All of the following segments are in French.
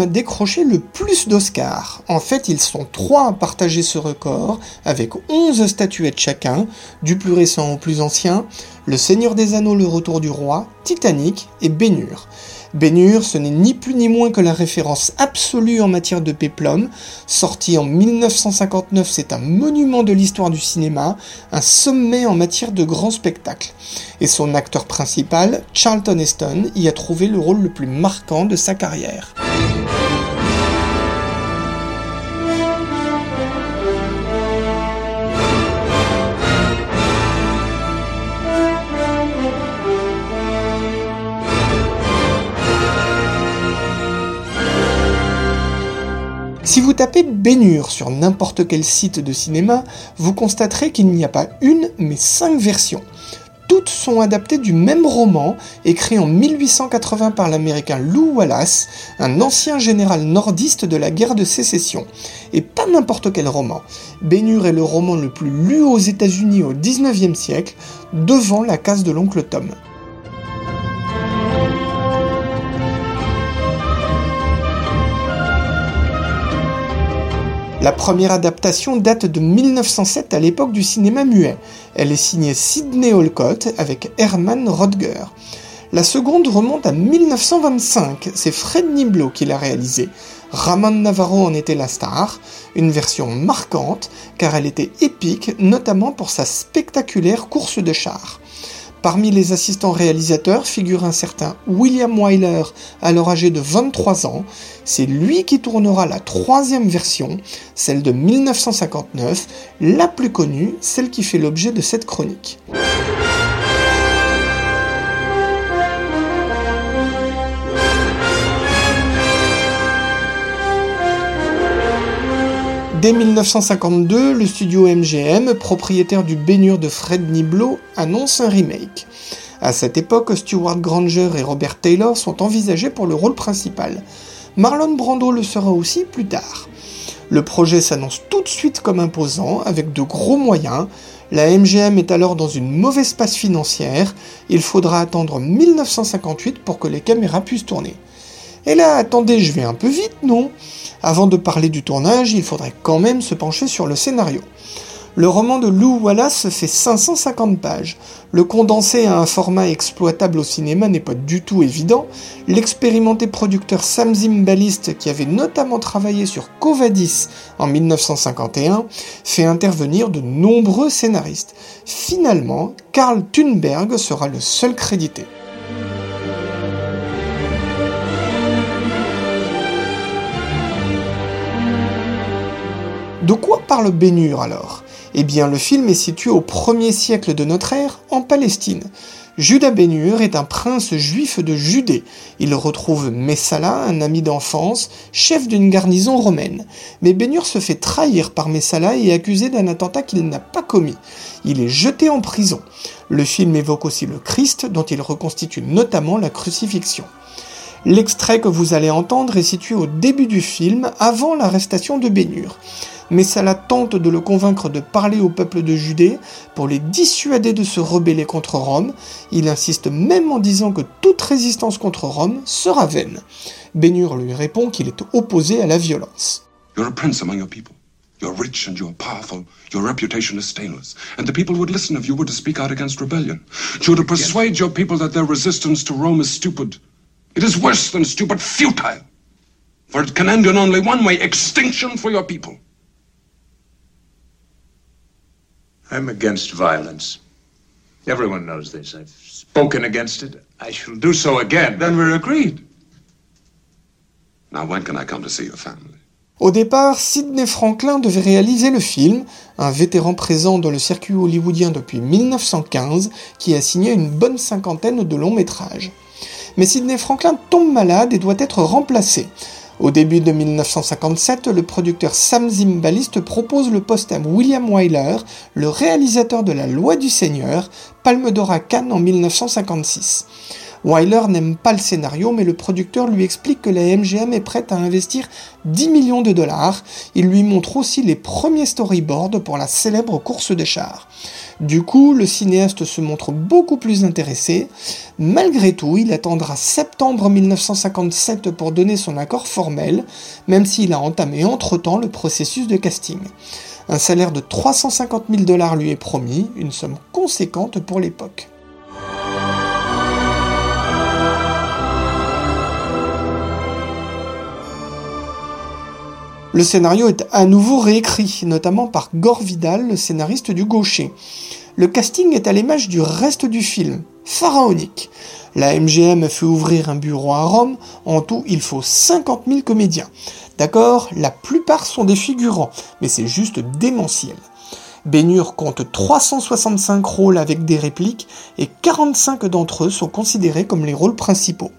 film décroché le plus d'Oscars En fait, ils sont trois à partager ce record, avec 11 statuettes chacun, du plus récent au plus ancien, Le Seigneur des Anneaux, Le Retour du Roi, Titanic et Bénur. Bénur, ce n'est ni plus ni moins que la référence absolue en matière de péplum. Sorti en 1959, c'est un monument de l'histoire du cinéma, un sommet en matière de grand spectacle. Et son acteur principal, Charlton Heston, y a trouvé le rôle le plus marquant de sa carrière. Si vous tapez Bénure sur n'importe quel site de cinéma, vous constaterez qu'il n'y a pas une, mais cinq versions. Toutes sont adaptées du même roman, écrit en 1880 par l'américain Lou Wallace, un ancien général nordiste de la guerre de sécession. Et pas n'importe quel roman. Bénure est le roman le plus lu aux États-Unis au 19e siècle, devant La case de l'oncle Tom. La première adaptation date de 1907 à l'époque du cinéma muet. Elle est signée Sidney Olcott avec Herman Rodger. La seconde remonte à 1925, c'est Fred Niblo qui l'a réalisée. Ramon Navarro en était la star, une version marquante car elle était épique, notamment pour sa spectaculaire course de chars. Parmi les assistants réalisateurs figure un certain William Wyler, alors âgé de 23 ans. C'est lui qui tournera la troisième version, celle de 1959, la plus connue, celle qui fait l'objet de cette chronique. Dès 1952, le studio MGM, propriétaire du baignure de Fred Niblo, annonce un remake. À cette époque, Stuart Granger et Robert Taylor sont envisagés pour le rôle principal. Marlon Brando le sera aussi plus tard. Le projet s'annonce tout de suite comme imposant, avec de gros moyens. La MGM est alors dans une mauvaise passe financière. Il faudra attendre 1958 pour que les caméras puissent tourner. Et là, attendez, je vais un peu vite, non? Avant de parler du tournage, il faudrait quand même se pencher sur le scénario. Le roman de Lou Wallace fait 550 pages. Le condenser à un format exploitable au cinéma n'est pas du tout évident. L'expérimenté producteur Sam Zimbalist, qui avait notamment travaillé sur Covadis en 1951, fait intervenir de nombreux scénaristes. Finalement, Karl Thunberg sera le seul crédité. De quoi parle Bénur alors? Eh bien, le film est situé au 1er siècle de notre ère, en Palestine. Judas Bénur est un prince juif de Judée. Il retrouve Messala, un ami d'enfance, chef d'une garnison romaine. Mais Bénur se fait trahir par Messala et est accusé d'un attentat qu'il n'a pas commis. Il est jeté en prison. Le film évoque aussi le Christ, dont il reconstitue notamment la crucifixion. L'extrait que vous allez entendre est situé au début du film, avant l'arrestation de Bénur. Messala tente de le convaincre de parler au peuple de Judée pour les dissuader de se rebeller contre Rome. Il insiste même en disant que toute résistance contre Rome sera vaine. Bénur lui répond qu'il est opposé à la violence. You're a prince among your people. You're rich and you're powerful. Your reputation is stainless. And the people would listen if you were to speak out against rebellion. You're to persuade your people that their resistance to Rome is stupid. It is worse than stupid, futile. For it can end in only one way extinction for your people. I'm against violence. Everyone knows this. I've spoken against it. I shall do so again. Then we're agreed. Now, when can I come to see your family? Au départ, Sidney Franklin devait réaliser le film, un vétéran présent dans le circuit hollywoodien depuis 1915 qui a signé une bonne cinquantaine de longs métrages. Mais Sidney Franklin tombe malade et doit être remplacé. Au début de 1957, le producteur Sam Zimbalist propose le poste à William Wyler, le réalisateur de La Loi du Seigneur, Palme d'Or à Cannes en 1956. Wyler n'aime pas le scénario, mais le producteur lui explique que la MGM est prête à investir 10 millions de dollars. Il lui montre aussi les premiers storyboards pour la célèbre course des chars. Du coup, le cinéaste se montre beaucoup plus intéressé. Malgré tout, il attendra septembre 1957 pour donner son accord formel, même s'il a entamé entre-temps le processus de casting. Un salaire de 350 000 dollars lui est promis, une somme conséquente pour l'époque. Le scénario est à nouveau réécrit, notamment par Gore Vidal, le scénariste du Gaucher. Le casting est à l'image du reste du film, pharaonique. La MGM fait ouvrir un bureau à Rome, en tout il faut 50 000 comédiens. D'accord, la plupart sont des figurants, mais c'est juste démentiel. Bénur compte 365 rôles avec des répliques et 45 d'entre eux sont considérés comme les rôles principaux.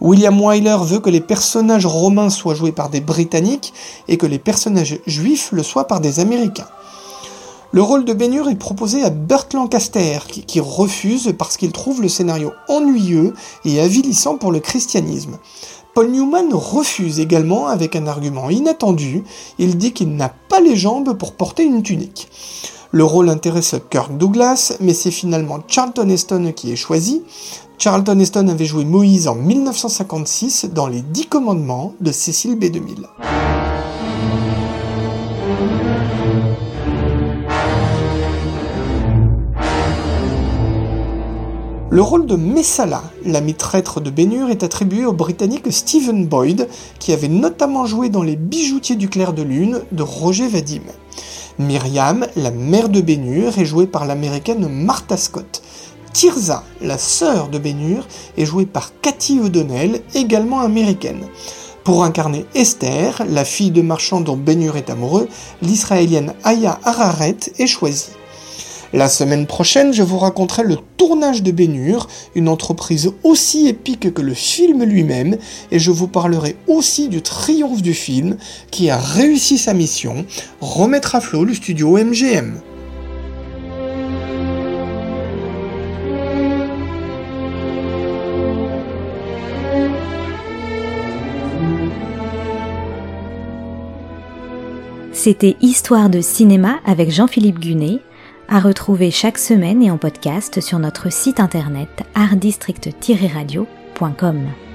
William Wyler veut que les personnages romains soient joués par des Britanniques et que les personnages juifs le soient par des Américains. Le rôle de Bénur est proposé à Burt Lancaster, qui, qui refuse parce qu'il trouve le scénario ennuyeux et avilissant pour le christianisme. Paul Newman refuse également avec un argument inattendu, il dit qu'il n'a pas les jambes pour porter une tunique. Le rôle intéresse Kirk Douglas, mais c'est finalement Charlton Heston qui est choisi. Charlton Heston avait joué Moïse en 1956 dans Les Dix Commandements de Cécile B2000. Le rôle de Messala, l'ami traître de Bénur, est attribué au Britannique Stephen Boyd, qui avait notamment joué dans Les Bijoutiers du clair de lune de Roger Vadim. Myriam, la mère de Bénur, est jouée par l'américaine Martha Scott. Tirza, la sœur de Bénur, est jouée par Cathy O'Donnell, également américaine. Pour incarner Esther, la fille de marchand dont Bénur est amoureux, l'israélienne Aya Hararet est choisie. La semaine prochaine, je vous raconterai le tournage de Bénur, une entreprise aussi épique que le film lui-même, et je vous parlerai aussi du triomphe du film qui a réussi sa mission, remettre à flot le studio MGM. C'était Histoire de cinéma avec Jean-Philippe Gunet à retrouver chaque semaine et en podcast sur notre site internet artdistrict-radio.com.